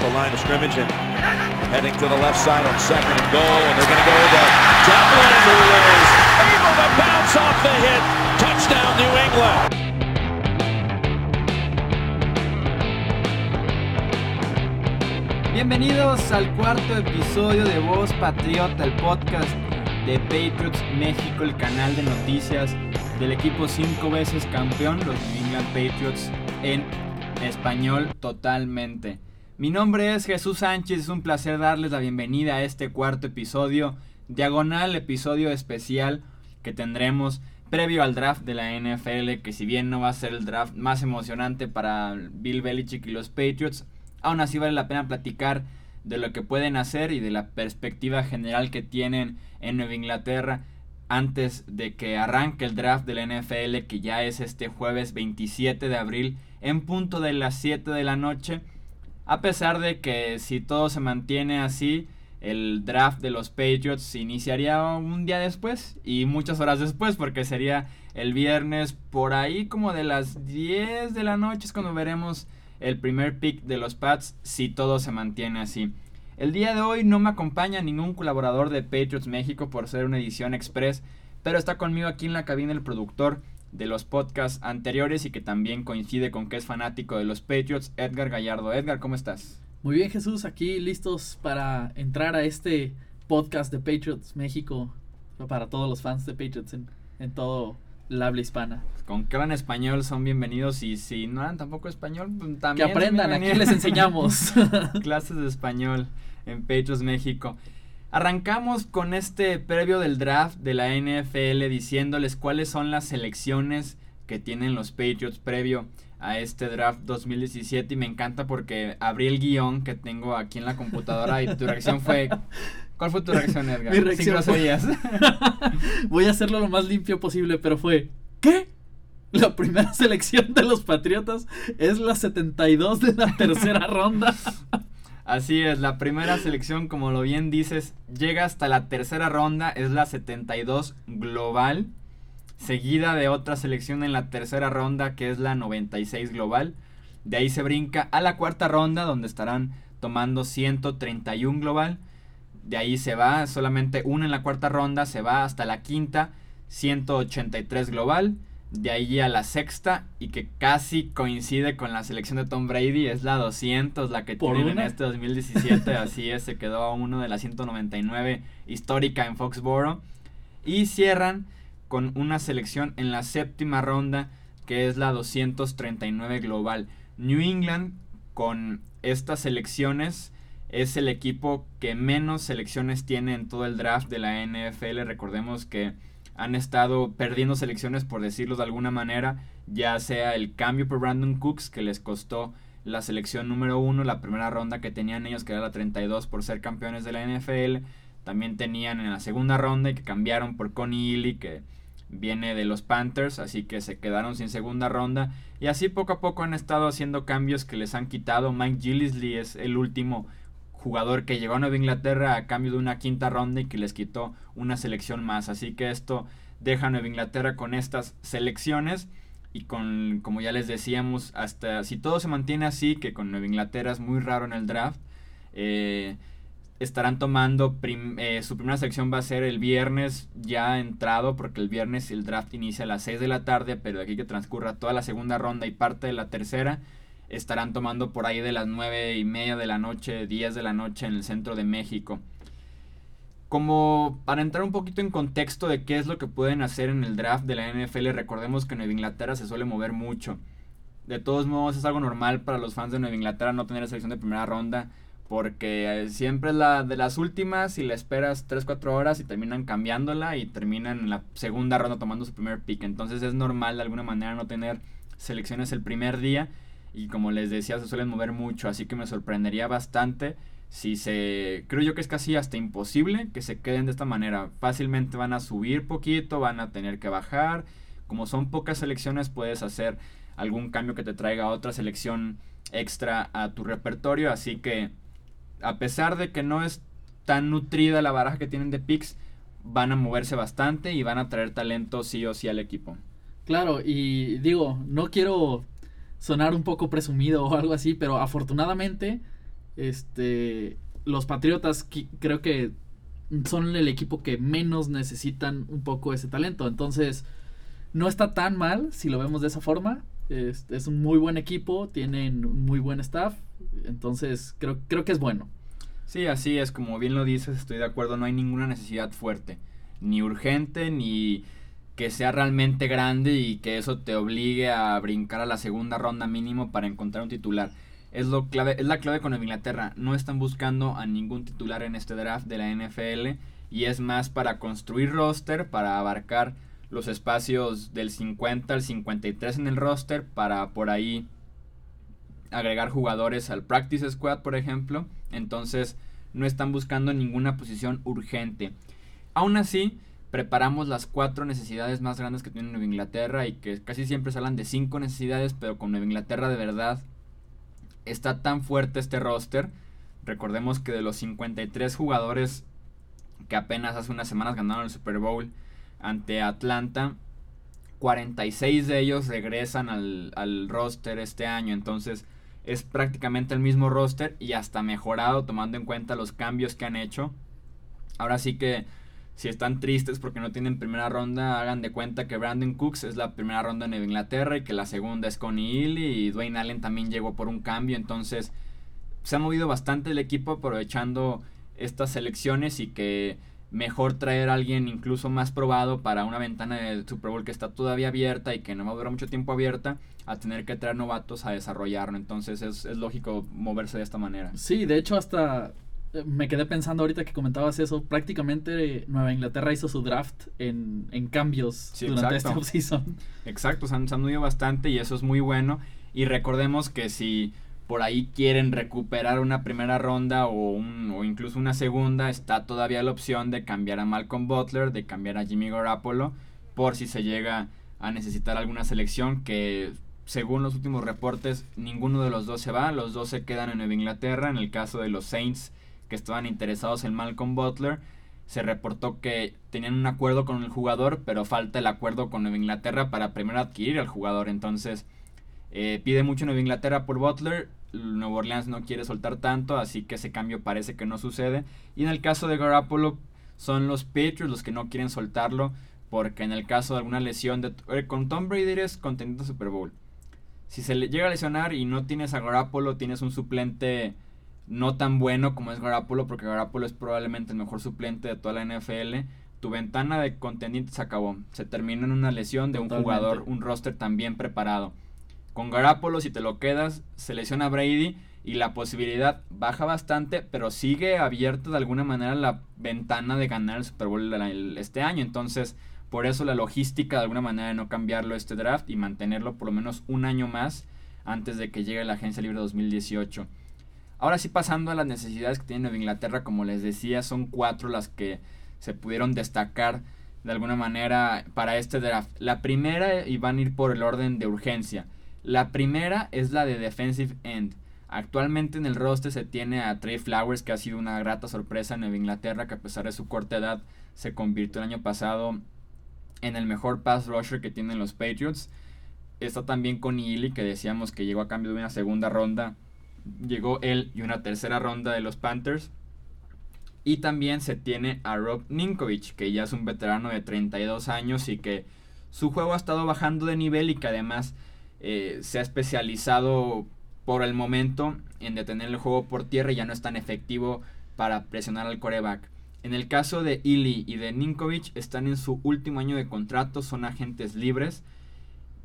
the line of scrimmage and heading to the left side on second and goal. And they're going to go to Devlin, who is able to bounce off the hit. Touchdown, New England. Bienvenidos al cuarto episodio de Voz Patriota, el podcast de Patriots México, el canal de noticias del equipo cinco veces campeón, los New England Patriots, en español totalmente. Mi nombre es Jesús Sánchez, es un placer darles la bienvenida a este cuarto episodio, diagonal episodio especial que tendremos previo al draft de la NFL, que si bien no va a ser el draft más emocionante para Bill Belichick y los Patriots, aún así vale la pena platicar de lo que pueden hacer y de la perspectiva general que tienen en Nueva Inglaterra antes de que arranque el draft de la NFL, que ya es este jueves 27 de abril en punto de las 7 de la noche. A pesar de que si todo se mantiene así, el draft de los Patriots iniciaría un día después y muchas horas después porque sería el viernes por ahí como de las 10 de la noche es cuando veremos el primer pick de los Pats si todo se mantiene así. El día de hoy no me acompaña ningún colaborador de Patriots México por ser una edición express, pero está conmigo aquí en la cabina el productor de los podcasts anteriores y que también coincide con que es fanático de los Patriots, Edgar Gallardo. Edgar, ¿cómo estás? Muy bien Jesús, aquí listos para entrar a este podcast de Patriots México para todos los fans de Patriots en, en todo el habla hispana. Con que hablan español son bienvenidos y si no hablan tampoco español, pues, también. Que aprendan, aquí les enseñamos. Clases de español en Patriots México. Arrancamos con este previo del draft de la NFL diciéndoles cuáles son las selecciones que tienen los Patriots previo a este draft 2017 y me encanta porque abrí el guion que tengo aquí en la computadora y tu reacción fue ¿Cuál fue tu reacción, Edgar? Mi reacción fue, Voy a hacerlo lo más limpio posible, pero fue ¿Qué? La primera selección de los Patriotas es la 72 de la tercera ronda. Así es, la primera selección, como lo bien dices, llega hasta la tercera ronda, es la 72 global, seguida de otra selección en la tercera ronda que es la 96 global. De ahí se brinca a la cuarta ronda donde estarán tomando 131 global. De ahí se va, solamente una en la cuarta ronda, se va hasta la quinta, 183 global de ahí a la sexta y que casi coincide con la selección de Tom Brady, es la 200, la que tienen en este 2017, así es, se quedó a uno de la 199 histórica en Foxboro. Y cierran con una selección en la séptima ronda, que es la 239 global. New England con estas selecciones es el equipo que menos selecciones tiene en todo el draft de la NFL. Recordemos que han estado perdiendo selecciones, por decirlo de alguna manera, ya sea el cambio por Brandon Cooks, que les costó la selección número uno, la primera ronda que tenían ellos, que era la 32 por ser campeones de la NFL. También tenían en la segunda ronda y que cambiaron por Connie Ely, que viene de los Panthers, así que se quedaron sin segunda ronda. Y así poco a poco han estado haciendo cambios que les han quitado. Mike Gillisley es el último jugador que llegó a Nueva Inglaterra a cambio de una quinta ronda y que les quitó una selección más. Así que esto deja a Nueva Inglaterra con estas selecciones y con, como ya les decíamos, hasta si todo se mantiene así, que con Nueva Inglaterra es muy raro en el draft, eh, estarán tomando eh, su primera selección va a ser el viernes ya entrado porque el viernes el draft inicia a las 6 de la tarde pero de aquí que transcurra toda la segunda ronda y parte de la tercera estarán tomando por ahí de las 9 y media de la noche, 10 de la noche en el centro de México. Como para entrar un poquito en contexto de qué es lo que pueden hacer en el draft de la NFL, recordemos que Nueva Inglaterra se suele mover mucho. De todos modos es algo normal para los fans de Nueva Inglaterra no tener selección de primera ronda porque eh, siempre es la de las últimas y la esperas 3-4 horas y terminan cambiándola y terminan en la segunda ronda tomando su primer pick. Entonces es normal de alguna manera no tener selecciones el primer día y como les decía se suelen mover mucho, así que me sorprendería bastante si se creo yo que es casi hasta imposible que se queden de esta manera. Fácilmente van a subir poquito, van a tener que bajar. Como son pocas selecciones puedes hacer algún cambio que te traiga otra selección extra a tu repertorio, así que a pesar de que no es tan nutrida la baraja que tienen de picks, van a moverse bastante y van a traer talento sí o sí al equipo. Claro, y digo, no quiero sonar un poco presumido o algo así, pero afortunadamente Este, los Patriotas creo que son el equipo que menos necesitan un poco ese talento. Entonces, no está tan mal si lo vemos de esa forma. Es, es un muy buen equipo, tienen muy buen staff. Entonces, creo, creo que es bueno. Sí, así es, como bien lo dices, estoy de acuerdo, no hay ninguna necesidad fuerte, ni urgente, ni que sea realmente grande y que eso te obligue a brincar a la segunda ronda mínimo para encontrar un titular. Es, lo clave, es la clave con Inglaterra. No están buscando a ningún titular en este draft de la NFL y es más para construir roster, para abarcar los espacios del 50 al 53 en el roster, para por ahí agregar jugadores al practice squad, por ejemplo. Entonces no están buscando ninguna posición urgente. Aún así, preparamos las cuatro necesidades más grandes que tiene Nueva Inglaterra y que casi siempre se hablan de cinco necesidades, pero con Nueva Inglaterra de verdad está tan fuerte este roster. Recordemos que de los 53 jugadores que apenas hace unas semanas ganaron el Super Bowl ante Atlanta, 46 de ellos regresan al, al roster este año. Entonces es prácticamente el mismo roster y hasta mejorado tomando en cuenta los cambios que han hecho. Ahora sí que si están tristes porque no tienen primera ronda, hagan de cuenta que Brandon Cooks es la primera ronda en Inglaterra y que la segunda es Connie Ely y Dwayne Allen también llegó por un cambio. Entonces se ha movido bastante el equipo aprovechando estas selecciones y que mejor traer a alguien incluso más probado para una ventana de Super Bowl que está todavía abierta y que no va a durar mucho tiempo abierta a tener que traer novatos a desarrollarlo. Entonces es, es lógico moverse de esta manera. Sí, de hecho hasta me quedé pensando ahorita que comentabas eso, prácticamente Nueva Inglaterra hizo su draft en, cambios durante este offseason. Exacto, se han, se han bastante y eso es muy bueno. Y recordemos que si por ahí quieren recuperar una primera ronda o, un, o incluso una segunda, está todavía la opción de cambiar a Malcolm Butler, de cambiar a Jimmy Garoppolo, por si se llega a necesitar alguna selección que según los últimos reportes ninguno de los dos se va, los dos se quedan en Nueva Inglaterra, en el caso de los Saints que estaban interesados en Malcolm Butler. Se reportó que tenían un acuerdo con el jugador, pero falta el acuerdo con Nueva Inglaterra para primero adquirir al jugador. Entonces, eh, pide mucho Nueva Inglaterra por Butler. Nueva Orleans no quiere soltar tanto, así que ese cambio parece que no sucede. Y en el caso de Garoppolo, son los Patriots los que no quieren soltarlo, porque en el caso de alguna lesión de eh, con Tom Brady eres contendiente Super Bowl. Si se le llega a lesionar y no tienes a Garoppolo, tienes un suplente no tan bueno como es Garapolo, porque Garapolo es probablemente el mejor suplente de toda la NFL. Tu ventana de contendientes se acabó. Se terminó en una lesión de un jugador, un roster tan bien preparado. Con Garapolo, si te lo quedas, se lesiona Brady y la posibilidad baja bastante, pero sigue abierta de alguna manera la ventana de ganar el Super Bowl este año. Entonces, por eso la logística de alguna manera de no cambiarlo este draft y mantenerlo por lo menos un año más antes de que llegue la agencia libre 2018. Ahora sí pasando a las necesidades que tiene Nueva Inglaterra, como les decía, son cuatro las que se pudieron destacar de alguna manera para este draft. La primera, y van a ir por el orden de urgencia, la primera es la de defensive end. Actualmente en el roster se tiene a Trey Flowers, que ha sido una grata sorpresa en Nueva Inglaterra, que a pesar de su corta edad se convirtió el año pasado en el mejor pass rusher que tienen los Patriots. Está también con Ely, que decíamos que llegó a cambio de una segunda ronda llegó él y una tercera ronda de los Panthers. Y también se tiene a Rob Ninkovich, que ya es un veterano de 32 años y que su juego ha estado bajando de nivel y que además eh, se ha especializado por el momento en detener el juego por tierra y ya no es tan efectivo para presionar al coreback. En el caso de Ili y de Ninkovich están en su último año de contrato, son agentes libres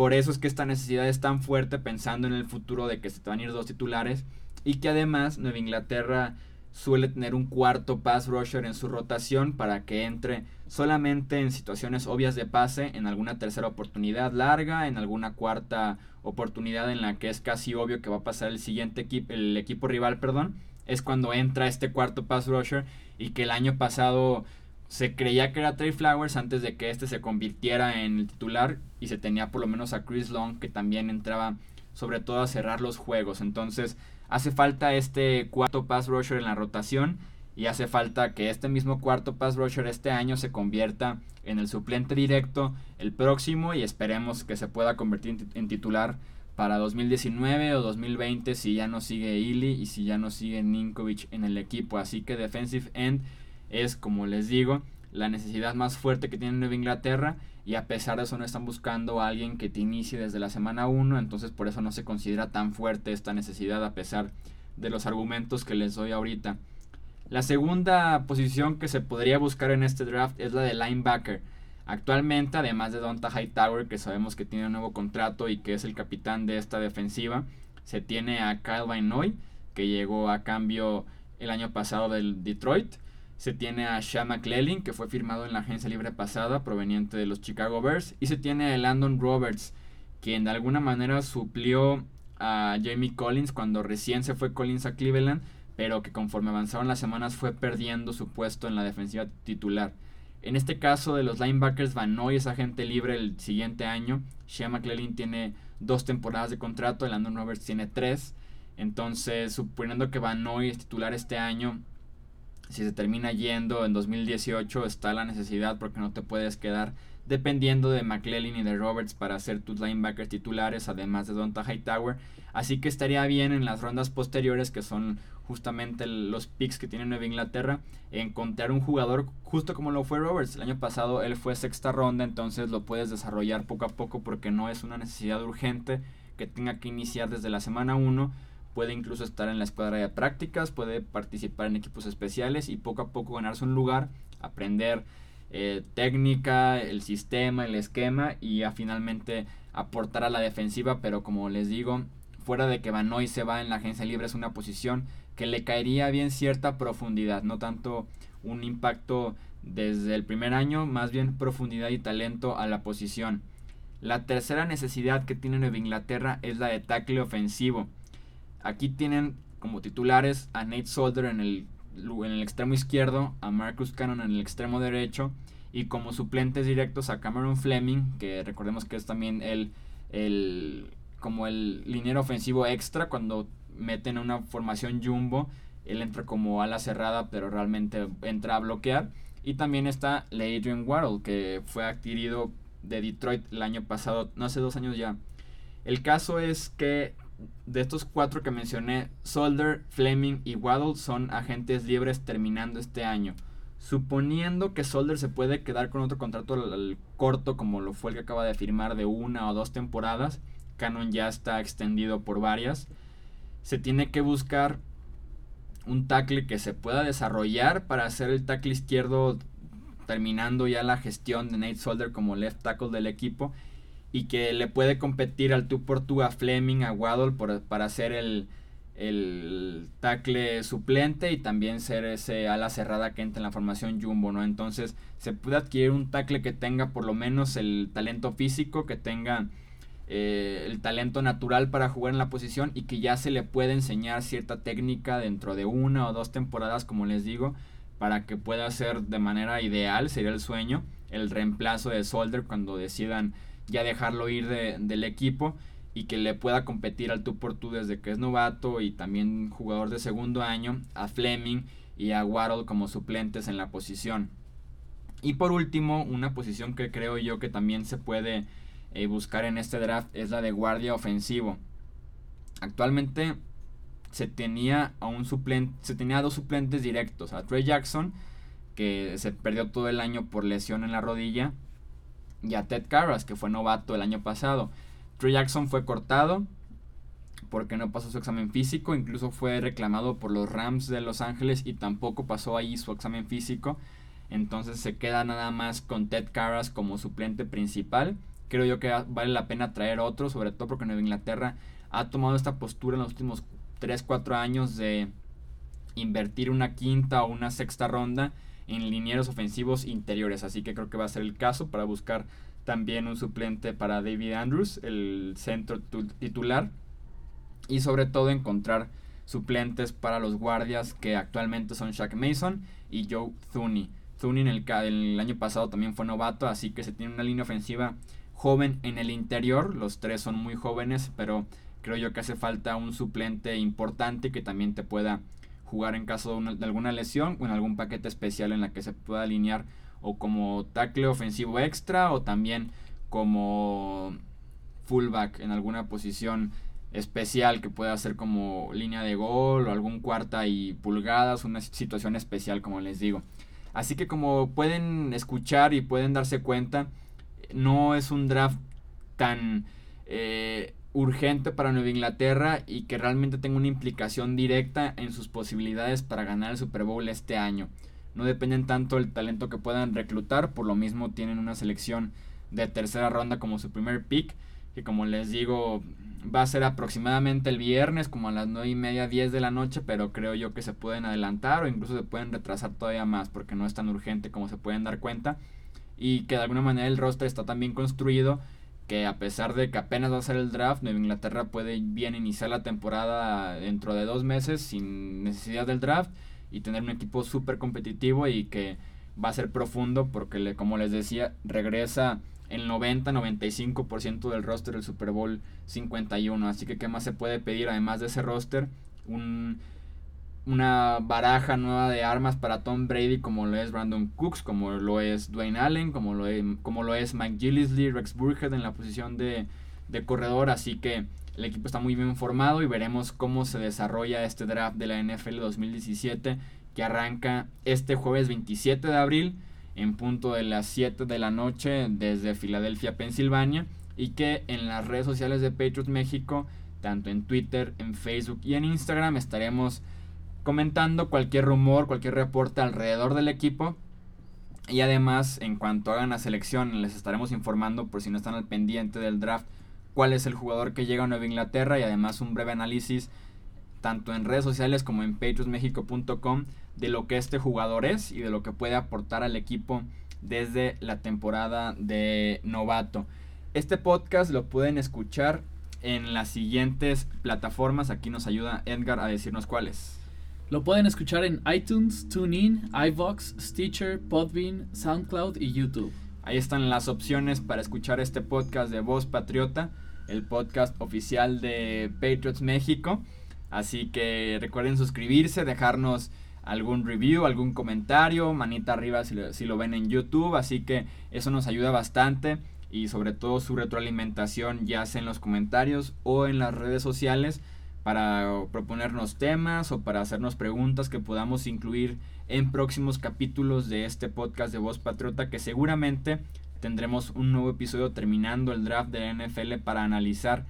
por eso es que esta necesidad es tan fuerte pensando en el futuro de que se te van a ir dos titulares y que además Nueva Inglaterra suele tener un cuarto pass rusher en su rotación para que entre solamente en situaciones obvias de pase, en alguna tercera oportunidad larga, en alguna cuarta oportunidad en la que es casi obvio que va a pasar el siguiente equipo, el equipo rival, perdón, es cuando entra este cuarto pass rusher y que el año pasado se creía que era Trey Flowers antes de que este se convirtiera en el titular y se tenía por lo menos a Chris Long que también entraba sobre todo a cerrar los juegos. Entonces hace falta este cuarto pass rusher en la rotación y hace falta que este mismo cuarto pass rusher este año se convierta en el suplente directo el próximo y esperemos que se pueda convertir en titular para 2019 o 2020 si ya no sigue Ili y si ya no sigue Ninkovic en el equipo. Así que defensive end es, como les digo, la necesidad más fuerte que tiene Nueva Inglaterra y a pesar de eso no están buscando a alguien que te inicie desde la semana 1, entonces por eso no se considera tan fuerte esta necesidad a pesar de los argumentos que les doy ahorita. La segunda posición que se podría buscar en este draft es la de linebacker. Actualmente, además de Donta Hightower, que sabemos que tiene un nuevo contrato y que es el capitán de esta defensiva, se tiene a Kyle Van que llegó a cambio el año pasado del Detroit. Se tiene a Sean McClellan, que fue firmado en la agencia libre pasada, proveniente de los Chicago Bears. Y se tiene a Landon Roberts, quien de alguna manera suplió a Jamie Collins cuando recién se fue Collins a Cleveland, pero que conforme avanzaron las semanas fue perdiendo su puesto en la defensiva titular. En este caso de los linebackers, Van Noy es agente libre el siguiente año. Shea McClellan tiene dos temporadas de contrato, Landon Roberts tiene tres. Entonces, suponiendo que Van Noy es titular este año, si se termina yendo en 2018, está la necesidad porque no te puedes quedar dependiendo de McClellan y de Roberts para hacer tus linebackers titulares, además de Donta Hightower. Así que estaría bien en las rondas posteriores, que son justamente los picks que tiene Nueva Inglaterra, encontrar un jugador justo como lo fue Roberts. El año pasado él fue sexta ronda, entonces lo puedes desarrollar poco a poco porque no es una necesidad urgente que tenga que iniciar desde la semana 1. Puede incluso estar en la escuadra de prácticas, puede participar en equipos especiales y poco a poco ganarse un lugar, aprender eh, técnica, el sistema, el esquema y a finalmente aportar a la defensiva, pero como les digo, fuera de que Banoy se va en la agencia libre es una posición que le caería bien cierta profundidad, no tanto un impacto desde el primer año, más bien profundidad y talento a la posición. La tercera necesidad que tiene Nueva Inglaterra es la de tackle ofensivo. Aquí tienen como titulares a Nate Solder en el en el extremo izquierdo, a Marcus Cannon en el extremo derecho y como suplentes directos a Cameron Fleming, que recordemos que es también el, el como el liniero ofensivo extra cuando meten una formación jumbo, él entra como ala cerrada, pero realmente entra a bloquear. Y también está Adrian Waddle, que fue adquirido de Detroit el año pasado, no hace dos años ya. El caso es que de estos cuatro que mencioné, Solder, Fleming y Waddle son agentes libres terminando este año. Suponiendo que Solder se puede quedar con otro contrato al, corto, como lo fue el que acaba de firmar de una o dos temporadas, Canon ya está extendido por varias. Se tiene que buscar un tackle que se pueda desarrollar para hacer el tackle izquierdo terminando ya la gestión de Nate Solder como left tackle del equipo y que le puede competir al tú por tú a Fleming, a Waddle para ser el, el tackle suplente y también ser ese ala cerrada que entra en la formación jumbo, ¿no? Entonces se puede adquirir un tackle que tenga por lo menos el talento físico, que tenga eh, el talento natural para jugar en la posición y que ya se le puede enseñar cierta técnica dentro de una o dos temporadas, como les digo, para que pueda ser de manera ideal, sería el sueño, el reemplazo de Solder cuando decidan ya dejarlo ir del equipo y que le pueda competir al tú por tú desde que es novato y también jugador de segundo año a Fleming y a Waddle como suplentes en la posición. Y por último, una posición que creo yo que también se puede eh, buscar en este draft es la de guardia ofensivo. Actualmente se tenía a un suplente, se tenía dos suplentes directos, a Trey Jackson, que se perdió todo el año por lesión en la rodilla, y a Ted Carras, que fue novato el año pasado. Trey Jackson fue cortado porque no pasó su examen físico, incluso fue reclamado por los Rams de Los Ángeles y tampoco pasó ahí su examen físico. Entonces se queda nada más con Ted Carras como suplente principal. Creo yo que vale la pena traer otro, sobre todo porque Nueva Inglaterra ha tomado esta postura en los últimos 3-4 años de invertir una quinta o una sexta ronda en linieros ofensivos interiores. Así que creo que va a ser el caso para buscar también un suplente para David Andrews, el centro titular. Y sobre todo encontrar suplentes para los guardias que actualmente son Shaq Mason y Joe Thuney. Thuney en el, el año pasado también fue novato, así que se tiene una línea ofensiva joven en el interior. Los tres son muy jóvenes, pero creo yo que hace falta un suplente importante que también te pueda jugar en caso de, alguna lesión o en algún paquete especial en la que se pueda alinear o como tackle ofensivo extra o también como fullback en alguna posición especial que pueda ser como línea de gol o algún cuarta y pulgadas, una situación especial como les digo. Así que como pueden escuchar y pueden darse cuenta, no es un draft tan eh, urgente para Nueva Inglaterra y que realmente tenga una implicación directa en sus posibilidades para ganar el Super Bowl este año. No dependen tanto del talento que puedan reclutar, por lo mismo tienen una selección de tercera ronda como su primer pick, que como les digo va a ser aproximadamente el viernes como a las 9 y media 10 de la noche, pero creo yo que se pueden adelantar o incluso se pueden retrasar todavía más porque no es tan urgente como se pueden dar cuenta y que de alguna manera el roster está tan bien construido que a pesar de que apenas va a ser el draft, Nueva Inglaterra puede bien iniciar la temporada dentro de dos meses sin necesidad del draft y tener un equipo súper competitivo y que va a ser profundo porque como les decía regresa el 90-95% del roster del Super Bowl 51. Así que, ¿qué más se puede pedir además de ese roster? Un, una baraja nueva de armas para Tom Brady, como lo es Brandon Cooks, como lo es Dwayne Allen, como lo es, como lo es Mike Gillisley, Rex Burkhead en la posición de, de corredor. Así que el equipo está muy bien formado y veremos cómo se desarrolla este draft de la NFL 2017 que arranca este jueves 27 de abril en punto de las 7 de la noche desde Filadelfia, Pensilvania, y que en las redes sociales de Patriots México, tanto en Twitter, en Facebook y en Instagram, estaremos comentando cualquier rumor, cualquier reporte alrededor del equipo. Y además, en cuanto hagan la selección, les estaremos informando, por si no están al pendiente del draft, cuál es el jugador que llega a Nueva Inglaterra y además un breve análisis tanto en redes sociales como en patriotsmexico.com de lo que este jugador es y de lo que puede aportar al equipo desde la temporada de novato. Este podcast lo pueden escuchar en las siguientes plataformas. Aquí nos ayuda Edgar a decirnos cuáles. Lo pueden escuchar en iTunes, TuneIn, iVox, Stitcher, Podbean, SoundCloud y YouTube. Ahí están las opciones para escuchar este podcast de Voz Patriota, el podcast oficial de Patriots México. Así que recuerden suscribirse, dejarnos algún review, algún comentario, manita arriba si lo, ven en YouTube. Así que eso nos ayuda bastante y sobre todo su retroalimentación ya sea en los comentarios o en las redes sociales para proponernos temas o para hacernos preguntas que podamos incluir en próximos capítulos de este podcast de Voz Patriota que seguramente tendremos un nuevo episodio terminando el draft de la NFL para analizar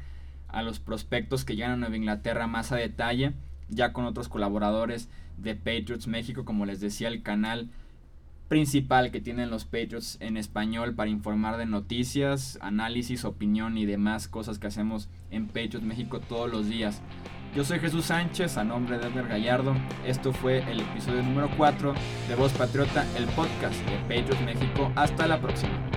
a los prospectos que llegan a Nueva Inglaterra más a detalle, ya con otros colaboradores de Patriots México, como les decía, el canal principal que tienen los Patriots en español para informar de noticias, análisis, opinión y demás cosas que hacemos en Patriots México todos los días. Yo soy Jesús Sánchez, a nombre de Edgar Gallardo. Esto fue el episodio número 4 de Voz Patriota, el podcast de Patriots México. Hasta la próxima.